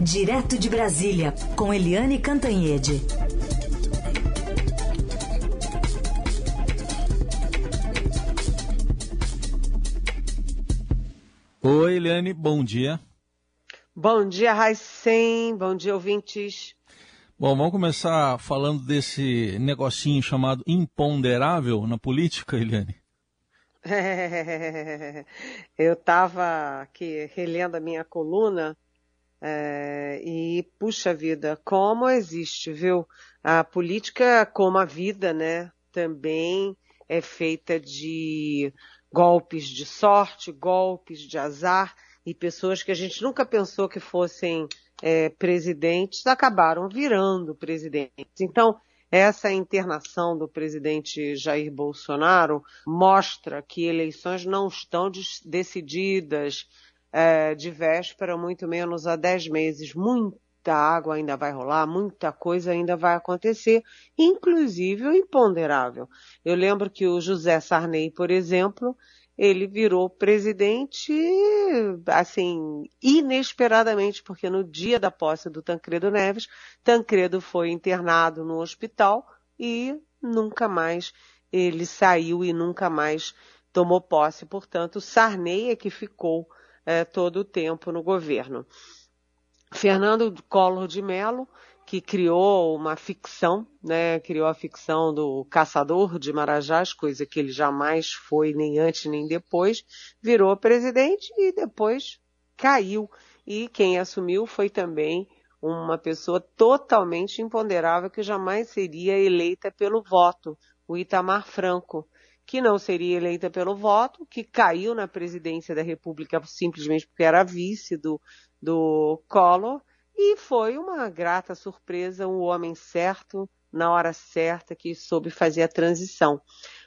Direto de Brasília, com Eliane Cantanhede. Oi, Eliane, bom dia. Bom dia, Raicem. Bom dia, ouvintes. Bom, vamos começar falando desse negocinho chamado imponderável na política, Eliane. eu estava aqui relendo a minha coluna é, e, puxa vida, como existe, viu? A política, como a vida, né, também é feita de golpes de sorte, golpes de azar e pessoas que a gente nunca pensou que fossem é, presidentes acabaram virando presidentes. Então, essa internação do presidente Jair Bolsonaro mostra que eleições não estão decididas é, de véspera, muito menos há dez meses. Muita água ainda vai rolar, muita coisa ainda vai acontecer, inclusive o imponderável. Eu lembro que o José Sarney, por exemplo, ele virou presidente, assim, inesperadamente, porque no dia da posse do Tancredo Neves, Tancredo foi internado no hospital e nunca mais ele saiu e nunca mais tomou posse. Portanto, Sarney é que ficou é, todo o tempo no governo. Fernando Collor de Mello que criou uma ficção, né? Criou a ficção do caçador de Marajás, coisa que ele jamais foi nem antes nem depois, virou presidente e depois caiu. E quem assumiu foi também uma pessoa totalmente imponderável que jamais seria eleita pelo voto, o Itamar Franco, que não seria eleita pelo voto, que caiu na presidência da República simplesmente porque era vice do, do Collor, e foi uma grata surpresa, um homem certo, na hora certa, que soube fazer a transição.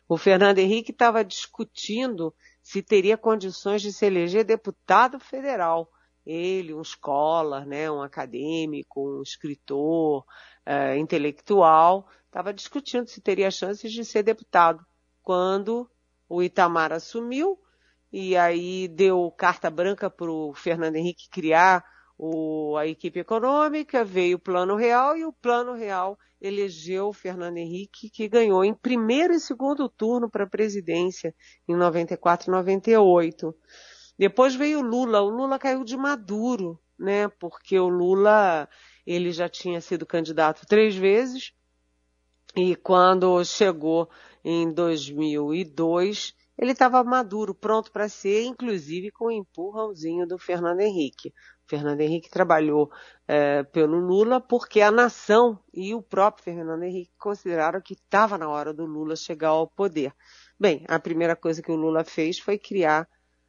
O Fernando Henrique estava discutindo se teria condições de se eleger deputado federal. Ele, um escolar, né, um acadêmico, um escritor, uh, intelectual, estava discutindo se teria chances de ser deputado. Quando o Itamar assumiu, e aí deu carta branca para o Fernando Henrique criar o, a equipe econômica, veio o Plano Real e o Plano Real elegeu o Fernando Henrique, que ganhou em primeiro e segundo turno para a presidência em 94 e 98. Depois veio o Lula. O Lula caiu de maduro, né? Porque o Lula ele já tinha sido candidato três vezes e quando chegou em 2002 ele estava maduro, pronto para ser, inclusive com o empurrãozinho do Fernando Henrique. Fernando Henrique trabalhou é, pelo Lula porque a nação e o próprio Fernando Henrique consideraram que estava na hora do Lula chegar ao poder. Bem, a primeira coisa que o Lula fez foi criar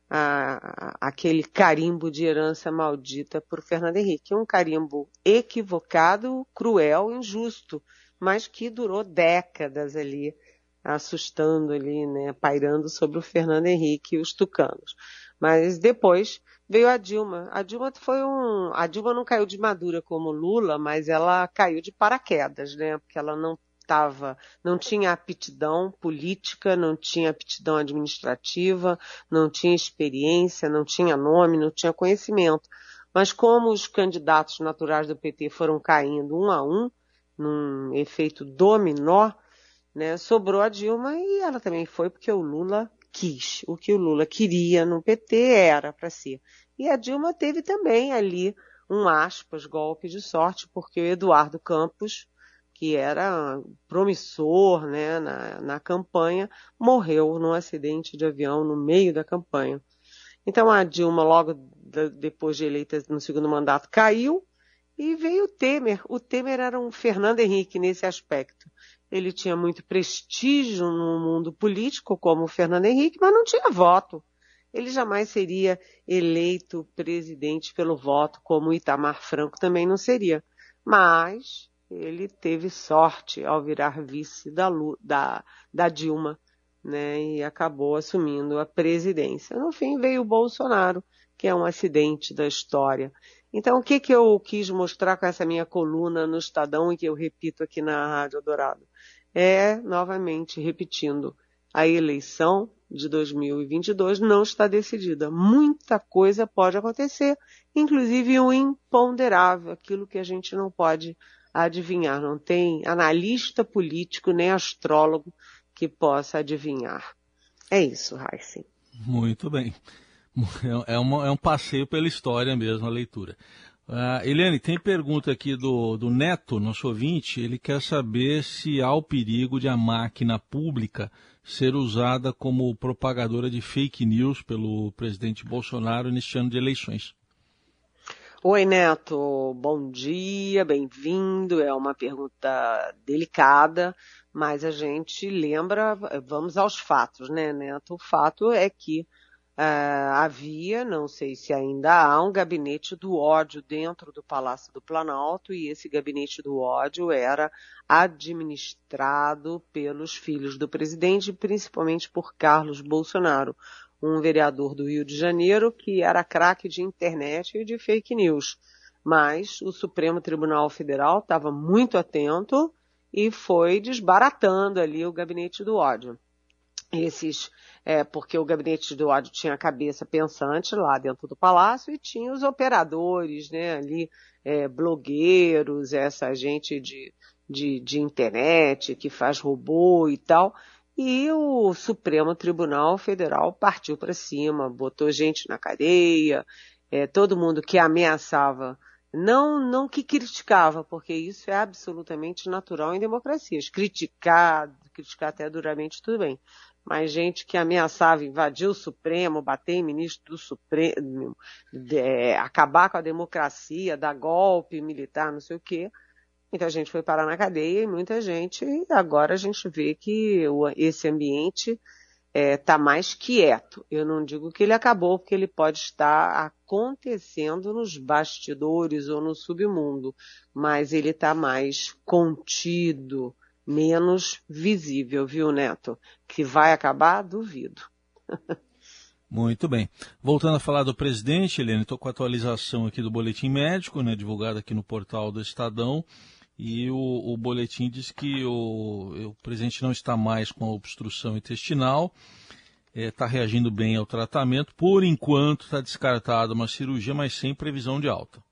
a, a, aquele carimbo de herança maldita por Fernando Henrique. Um carimbo equivocado, cruel, injusto, mas que durou décadas ali, assustando ali, né, pairando sobre o Fernando Henrique e os tucanos. Mas depois veio a Dilma. A Dilma foi um. A Dilma não caiu de madura como Lula, mas ela caiu de paraquedas, né? Porque ela não estava, não tinha aptidão política, não tinha aptidão administrativa, não tinha experiência, não tinha nome, não tinha conhecimento. Mas como os candidatos naturais do PT foram caindo um a um, num efeito dominó, né, sobrou a Dilma e ela também foi porque o Lula quis. O que o Lula queria no PT era para ser. E a Dilma teve também ali um aspas golpe de sorte, porque o Eduardo Campos, que era promissor né, na, na campanha, morreu num acidente de avião no meio da campanha. Então a Dilma, logo depois de eleita no segundo mandato, caiu e veio o Temer. O Temer era um Fernando Henrique nesse aspecto ele tinha muito prestígio no mundo político, como o Fernando Henrique, mas não tinha voto. Ele jamais seria eleito presidente pelo voto, como Itamar Franco também não seria. Mas ele teve sorte ao virar vice da, da, da Dilma, né, e acabou assumindo a presidência. No fim veio o Bolsonaro, que é um acidente da história. Então, o que, que eu quis mostrar com essa minha coluna no Estadão e que eu repito aqui na Rádio Dourado? É, novamente, repetindo, a eleição de 2022 não está decidida. Muita coisa pode acontecer, inclusive o imponderável, aquilo que a gente não pode adivinhar. Não tem analista político nem astrólogo que possa adivinhar. É isso, Heisen. Muito bem. É, uma, é um passeio pela história mesmo, a leitura. Uh, Eliane, tem pergunta aqui do, do Neto, nosso ouvinte. Ele quer saber se há o perigo de a máquina pública ser usada como propagadora de fake news pelo presidente Bolsonaro neste ano de eleições. Oi, Neto. Bom dia, bem-vindo. É uma pergunta delicada, mas a gente lembra, vamos aos fatos, né, Neto? O fato é que Uh, havia, não sei se ainda há, um gabinete do ódio dentro do Palácio do Planalto e esse gabinete do ódio era administrado pelos filhos do presidente, principalmente por Carlos Bolsonaro, um vereador do Rio de Janeiro que era craque de internet e de fake news. Mas o Supremo Tribunal Federal estava muito atento e foi desbaratando ali o gabinete do ódio esses, é, porque o gabinete do ódio tinha a cabeça pensante lá dentro do palácio e tinha os operadores, né, ali, é, blogueiros, essa gente de, de, de internet que faz robô e tal. E o Supremo Tribunal Federal partiu para cima, botou gente na cadeia, é, todo mundo que ameaçava não, não que criticava, porque isso é absolutamente natural em democracias. Criticar, criticar até duramente, tudo bem mas gente que ameaçava invadir o Supremo, bater em ministro do Supremo, é, acabar com a democracia, dar golpe militar, não sei o quê. Muita gente foi parar na cadeia e muita gente, agora a gente vê que esse ambiente está é, tá mais quieto. Eu não digo que ele acabou, porque ele pode estar acontecendo nos bastidores ou no submundo, mas ele está mais contido, menos visível, viu, Neto? Que vai acabar, duvido. Muito bem. Voltando a falar do presidente, Helene, estou com a atualização aqui do boletim médico, né, divulgado aqui no portal do Estadão, e o, o boletim diz que o, o, presidente não está mais com a obstrução intestinal, está é, reagindo bem ao tratamento. Por enquanto, está descartada uma cirurgia, mas sem previsão de alta.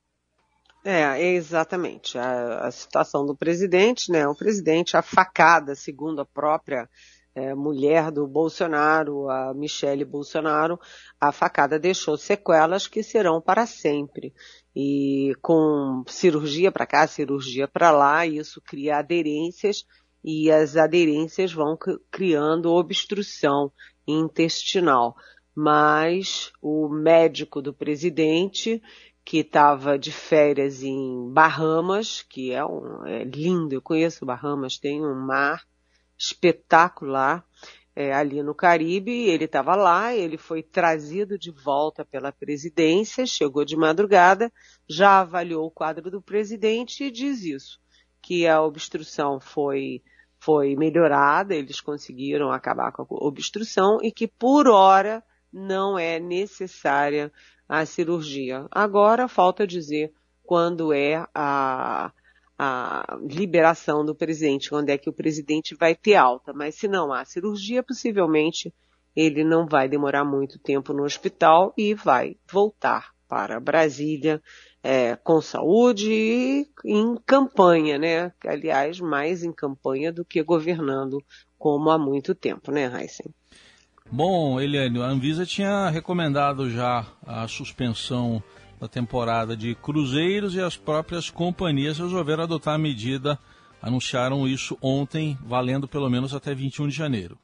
É, exatamente. A, a, situação do presidente, né? O presidente, a facada, segundo a própria é, mulher do Bolsonaro, a Michele Bolsonaro, a facada deixou sequelas que serão para sempre. E com cirurgia para cá, cirurgia para lá, isso cria aderências e as aderências vão criando obstrução intestinal. Mas o médico do presidente que estava de férias em Bahamas, que é, um, é lindo, eu conheço Bahamas, tem um mar espetacular é, ali no Caribe. Ele estava lá, ele foi trazido de volta pela presidência, chegou de madrugada, já avaliou o quadro do presidente e diz isso, que a obstrução foi foi melhorada, eles conseguiram acabar com a obstrução e que por hora não é necessária a cirurgia. Agora falta dizer quando é a, a liberação do presidente, quando é que o presidente vai ter alta. Mas se não há cirurgia, possivelmente ele não vai demorar muito tempo no hospital e vai voltar para Brasília é, com saúde e em campanha, né? Aliás, mais em campanha do que governando como há muito tempo, né, Heisen? Bom, Eliane, a Anvisa tinha recomendado já a suspensão da temporada de cruzeiros e as próprias companhias resolveram adotar a medida, anunciaram isso ontem, valendo pelo menos até 21 de janeiro.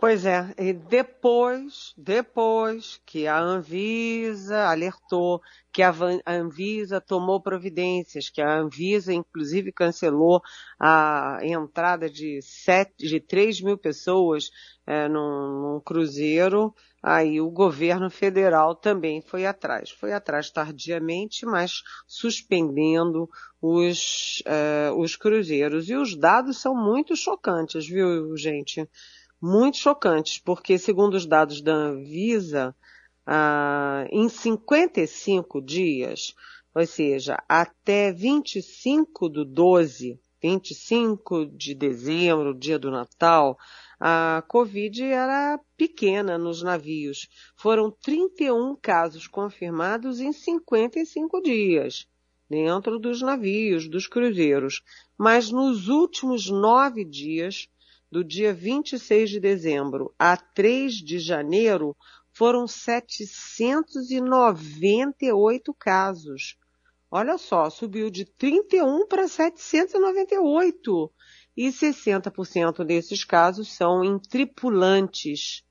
Pois é, e depois, depois que a Anvisa alertou, que a Anvisa tomou providências, que a Anvisa inclusive cancelou a entrada de, sete, de 3 mil pessoas é, num, num cruzeiro, aí o governo federal também foi atrás. Foi atrás tardiamente, mas suspendendo os, é, os cruzeiros. E os dados são muito chocantes, viu, gente? Muito chocantes, porque segundo os dados da Anvisa, ah, em 55 dias, ou seja, até 25 do 12, 25 de dezembro, dia do Natal, a Covid era pequena nos navios. Foram 31 casos confirmados em 55 dias dentro dos navios, dos cruzeiros. Mas nos últimos nove dias, do dia 26 de dezembro a 3 de janeiro, foram 798 casos. Olha só, subiu de 31 para 798 e 60% desses casos são em tripulantes,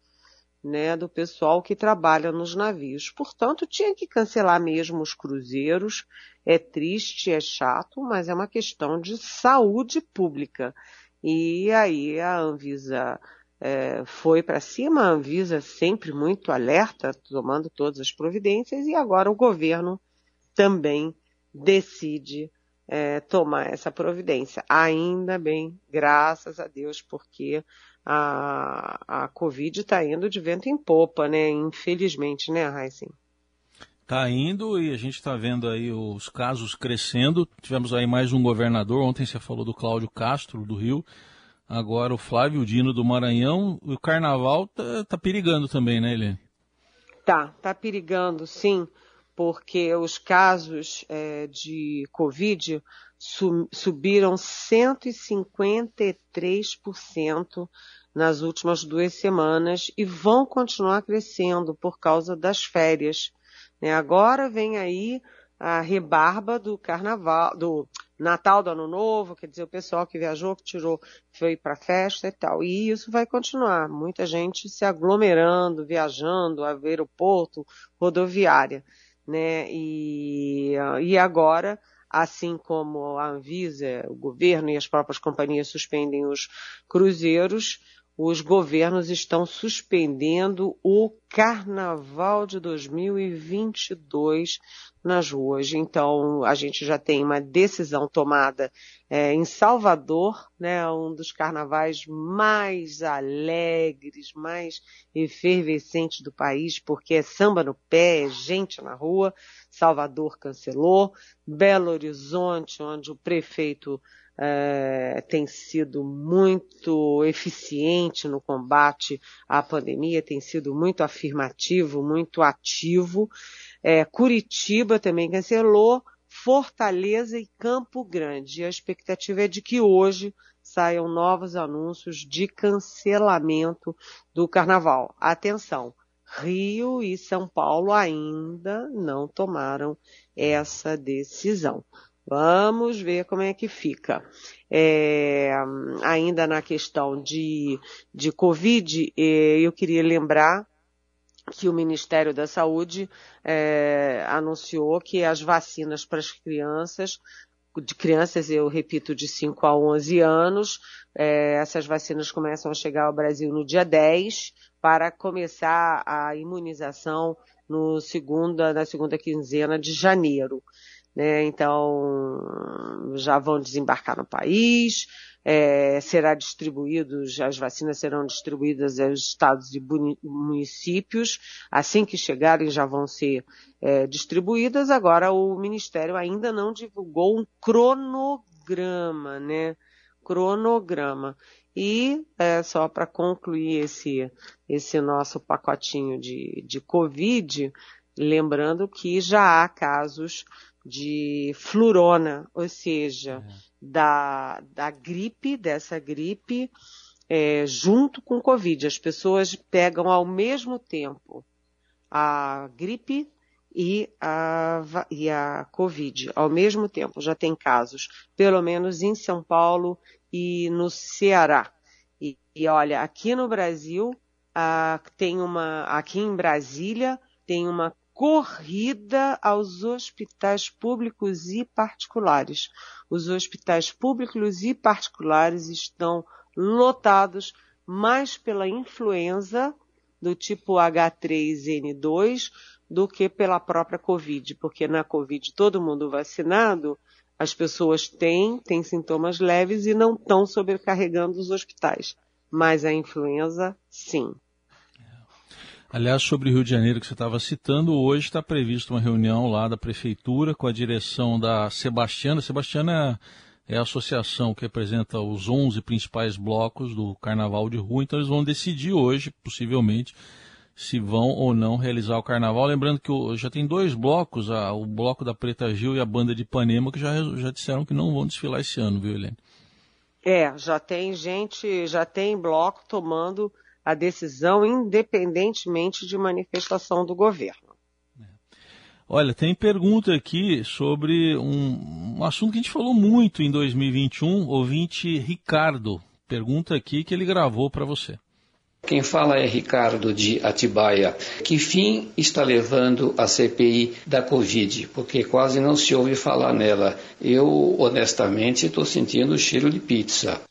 né, do pessoal que trabalha nos navios. Portanto, tinha que cancelar mesmo os cruzeiros. É triste, é chato, mas é uma questão de saúde pública. E aí a Anvisa é, foi para cima, a Anvisa sempre muito alerta, tomando todas as providências, e agora o governo também decide é, tomar essa providência. Ainda bem, graças a Deus, porque a, a Covid está indo de vento em popa, né? Infelizmente, né, Heisen? Está indo e a gente está vendo aí os casos crescendo. Tivemos aí mais um governador. Ontem você falou do Cláudio Castro, do Rio. Agora o Flávio Dino do Maranhão. O carnaval tá, tá perigando também, né, Helene? Tá, tá perigando, sim porque os casos é, de Covid su subiram 153% nas últimas duas semanas e vão continuar crescendo por causa das férias. Né? Agora vem aí a rebarba do carnaval, do Natal, do Ano Novo, quer dizer, o pessoal que viajou, que tirou, foi para festa e tal. E isso vai continuar. Muita gente se aglomerando, viajando, aeroporto, rodoviária né? E, e agora, assim como a Anvisa, o governo e as próprias companhias suspendem os cruzeiros, os governos estão suspendendo o Carnaval de 2022 nas ruas. Então, a gente já tem uma decisão tomada é, em Salvador, né, um dos carnavais mais alegres, mais efervescentes do país, porque é samba no pé, é gente na rua. Salvador cancelou. Belo Horizonte, onde o prefeito é, tem sido muito eficiente no combate à pandemia, tem sido muito afirmativo, muito ativo. É, Curitiba também cancelou, Fortaleza e Campo Grande. A expectativa é de que hoje saiam novos anúncios de cancelamento do carnaval. Atenção! Rio e São Paulo ainda não tomaram essa decisão. Vamos ver como é que fica. É, ainda na questão de, de Covid, é, eu queria lembrar que o Ministério da Saúde é, anunciou que as vacinas para as crianças, de crianças, eu repito, de 5 a 11 anos, é, essas vacinas começam a chegar ao Brasil no dia 10 para começar a imunização no segunda, na segunda quinzena de janeiro. Né? Então, já vão desembarcar no país, é, será distribuídos, as vacinas serão distribuídas aos estados e municípios, assim que chegarem já vão ser é, distribuídas. Agora, o Ministério ainda não divulgou um cronograma, né? Cronograma. E é, só para concluir esse, esse nosso pacotinho de, de Covid, lembrando que já há casos de flurona, ou seja, é. da, da gripe, dessa gripe, é, junto com Covid. As pessoas pegam ao mesmo tempo a gripe e a, e a Covid ao mesmo tempo. Já tem casos, pelo menos em São Paulo e no Ceará. E, e olha, aqui no Brasil, a, tem uma, aqui em Brasília, tem uma corrida aos hospitais públicos e particulares. Os hospitais públicos e particulares estão lotados mais pela influenza do tipo H3N2 do que pela própria Covid, porque na Covid todo mundo vacinado, as pessoas têm, têm sintomas leves e não estão sobrecarregando os hospitais. Mas a influenza, sim. Aliás, sobre o Rio de Janeiro que você estava citando, hoje está prevista uma reunião lá da prefeitura com a direção da Sebastiana. Sebastiana é a associação que representa os 11 principais blocos do Carnaval de Rua, então eles vão decidir hoje, possivelmente, se vão ou não realizar o Carnaval. Lembrando que já tem dois blocos, o bloco da Preta Gil e a banda de Ipanema, que já, já disseram que não vão desfilar esse ano, viu, Helene? É, já tem gente, já tem bloco tomando a decisão independentemente de manifestação do governo. Olha, tem pergunta aqui sobre um, um, assunto que a gente falou muito em 2021. Ouvinte Ricardo pergunta aqui que ele gravou para você. Quem fala é Ricardo de Atibaia. Que fim está levando a CPI da Covid? Porque quase não se ouve falar nela. Eu, honestamente, estou sentindo o cheiro de pizza.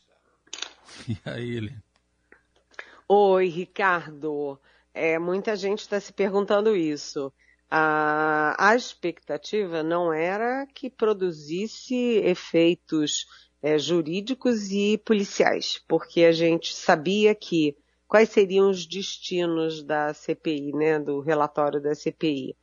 E aí, ele? Oi, Ricardo. É, muita gente está se perguntando isso. A, a expectativa não era que produzisse efeitos é, jurídicos e policiais, porque a gente sabia que quais seriam os destinos da CPI, né, do relatório da CPI.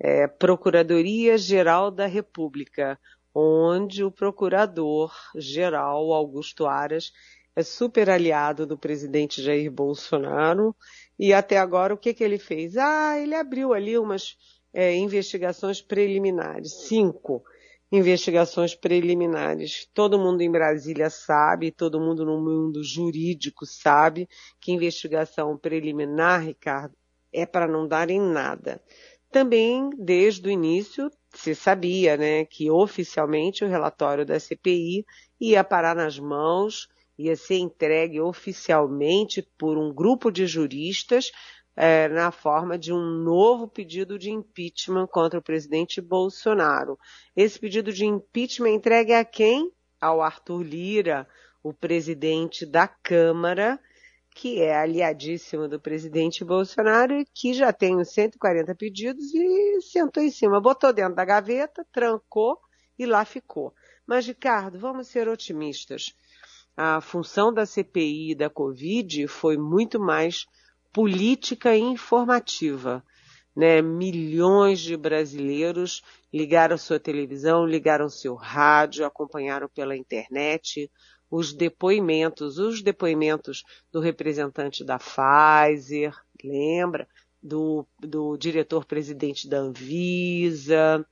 É, Procuradoria Geral da República, onde o procurador-geral Augusto Aras é super aliado do presidente Jair Bolsonaro e até agora o que, que ele fez? Ah, ele abriu ali umas é, investigações preliminares, cinco investigações preliminares. Todo mundo em Brasília sabe, todo mundo no mundo jurídico sabe que investigação preliminar, Ricardo, é para não dar em nada. Também, desde o início, se sabia né, que oficialmente o relatório da CPI ia parar nas mãos, ia ser entregue oficialmente por um grupo de juristas é, na forma de um novo pedido de impeachment contra o presidente Bolsonaro. Esse pedido de impeachment é entregue a quem? Ao Arthur Lira, o presidente da Câmara, que é aliadíssimo do presidente Bolsonaro e que já tem os 140 pedidos e sentou em cima, botou dentro da gaveta, trancou e lá ficou. Mas, Ricardo, vamos ser otimistas. A função da CPI da Covid foi muito mais política informativa. Né? Milhões de brasileiros ligaram sua televisão, ligaram seu rádio, acompanharam pela internet os depoimentos, os depoimentos do representante da Pfizer, lembra? Do, do diretor-presidente da Anvisa,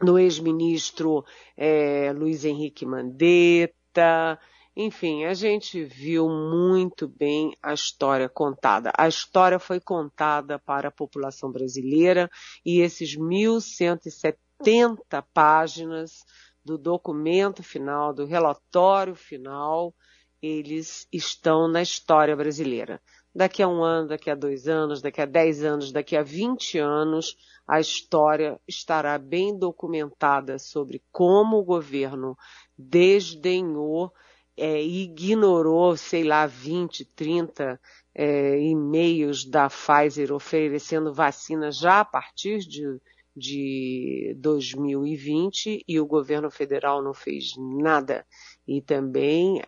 do ex-ministro é, Luiz Henrique Mandetta, enfim, a gente viu muito bem a história contada. A história foi contada para a população brasileira e esses 1.170 páginas do documento final, do relatório final, eles estão na história brasileira. Daqui a um ano, daqui a dois anos, daqui a dez anos, daqui a vinte anos, a história estará bem documentada sobre como o governo desdenhou é, ignorou, sei lá, 20, 30 é, e-mails da Pfizer oferecendo vacina já a partir de, de 2020 e o governo federal não fez nada. E também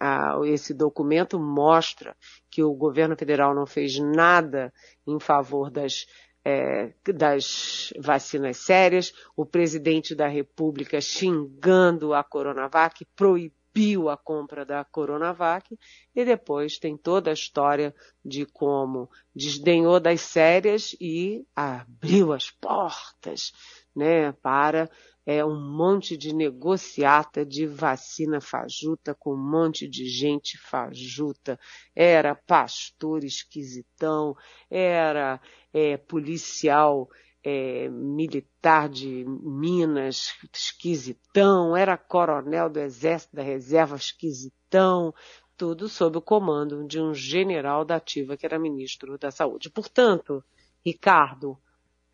esse documento mostra que o governo federal não fez nada em favor das é, das vacinas sérias, o presidente da República xingando a Coronavac, proibindo proibiu a compra da Coronavac e depois tem toda a história de como desdenhou das sérias e abriu as portas, né, para é, um monte de negociata de vacina fajuta com um monte de gente fajuta. Era pastor esquisitão, era é, policial é, militar de Minas, esquisitão, era coronel do Exército da Reserva, esquisitão, tudo sob o comando de um general da ativa que era ministro da Saúde. Portanto, Ricardo,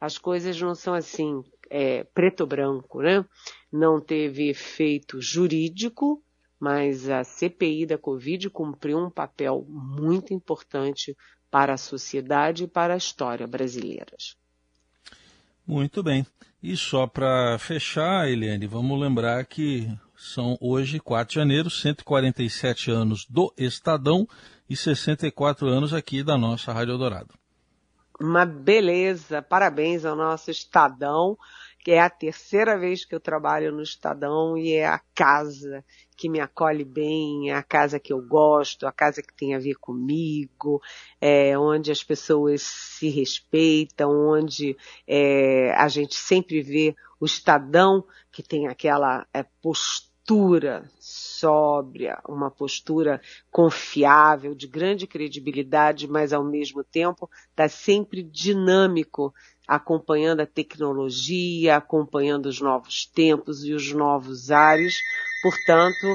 as coisas não são assim, é, preto-branco, né? Não teve efeito jurídico, mas a CPI da Covid cumpriu um papel muito importante para a sociedade e para a história brasileiras. Muito bem. E só para fechar, Eliane, vamos lembrar que são hoje, 4 de janeiro, 147 anos do Estadão e 64 anos aqui da nossa Rádio Dourado. Uma beleza, parabéns ao nosso Estadão. Que é a terceira vez que eu trabalho no Estadão e é a casa que me acolhe bem, é a casa que eu gosto, a casa que tem a ver comigo, é, onde as pessoas se respeitam, onde é, a gente sempre vê o Estadão que tem aquela é, postura sóbria, uma postura confiável, de grande credibilidade, mas ao mesmo tempo está sempre dinâmico, acompanhando a tecnologia, acompanhando os novos tempos e os novos ares. Portanto,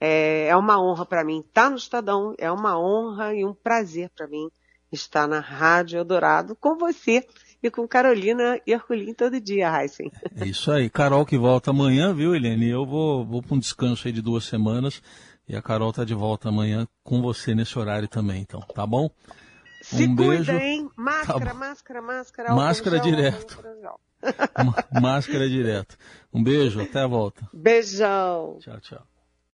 é, é uma honra para mim estar no Estadão, é uma honra e um prazer para mim estar na Rádio Eldorado com você e com Carolina Herculin todo dia, Heisen. É isso aí. Carol que volta amanhã, viu, Helene? Eu vou, vou para um descanso aí de duas semanas e a Carol tá de volta amanhã com você nesse horário também, então, tá bom? Se um cuida, beijo. hein? Máscara, tá máscara, máscara. Máscara gel, direto. máscara direto. Um beijo, até a volta. Beijão. Tchau, tchau.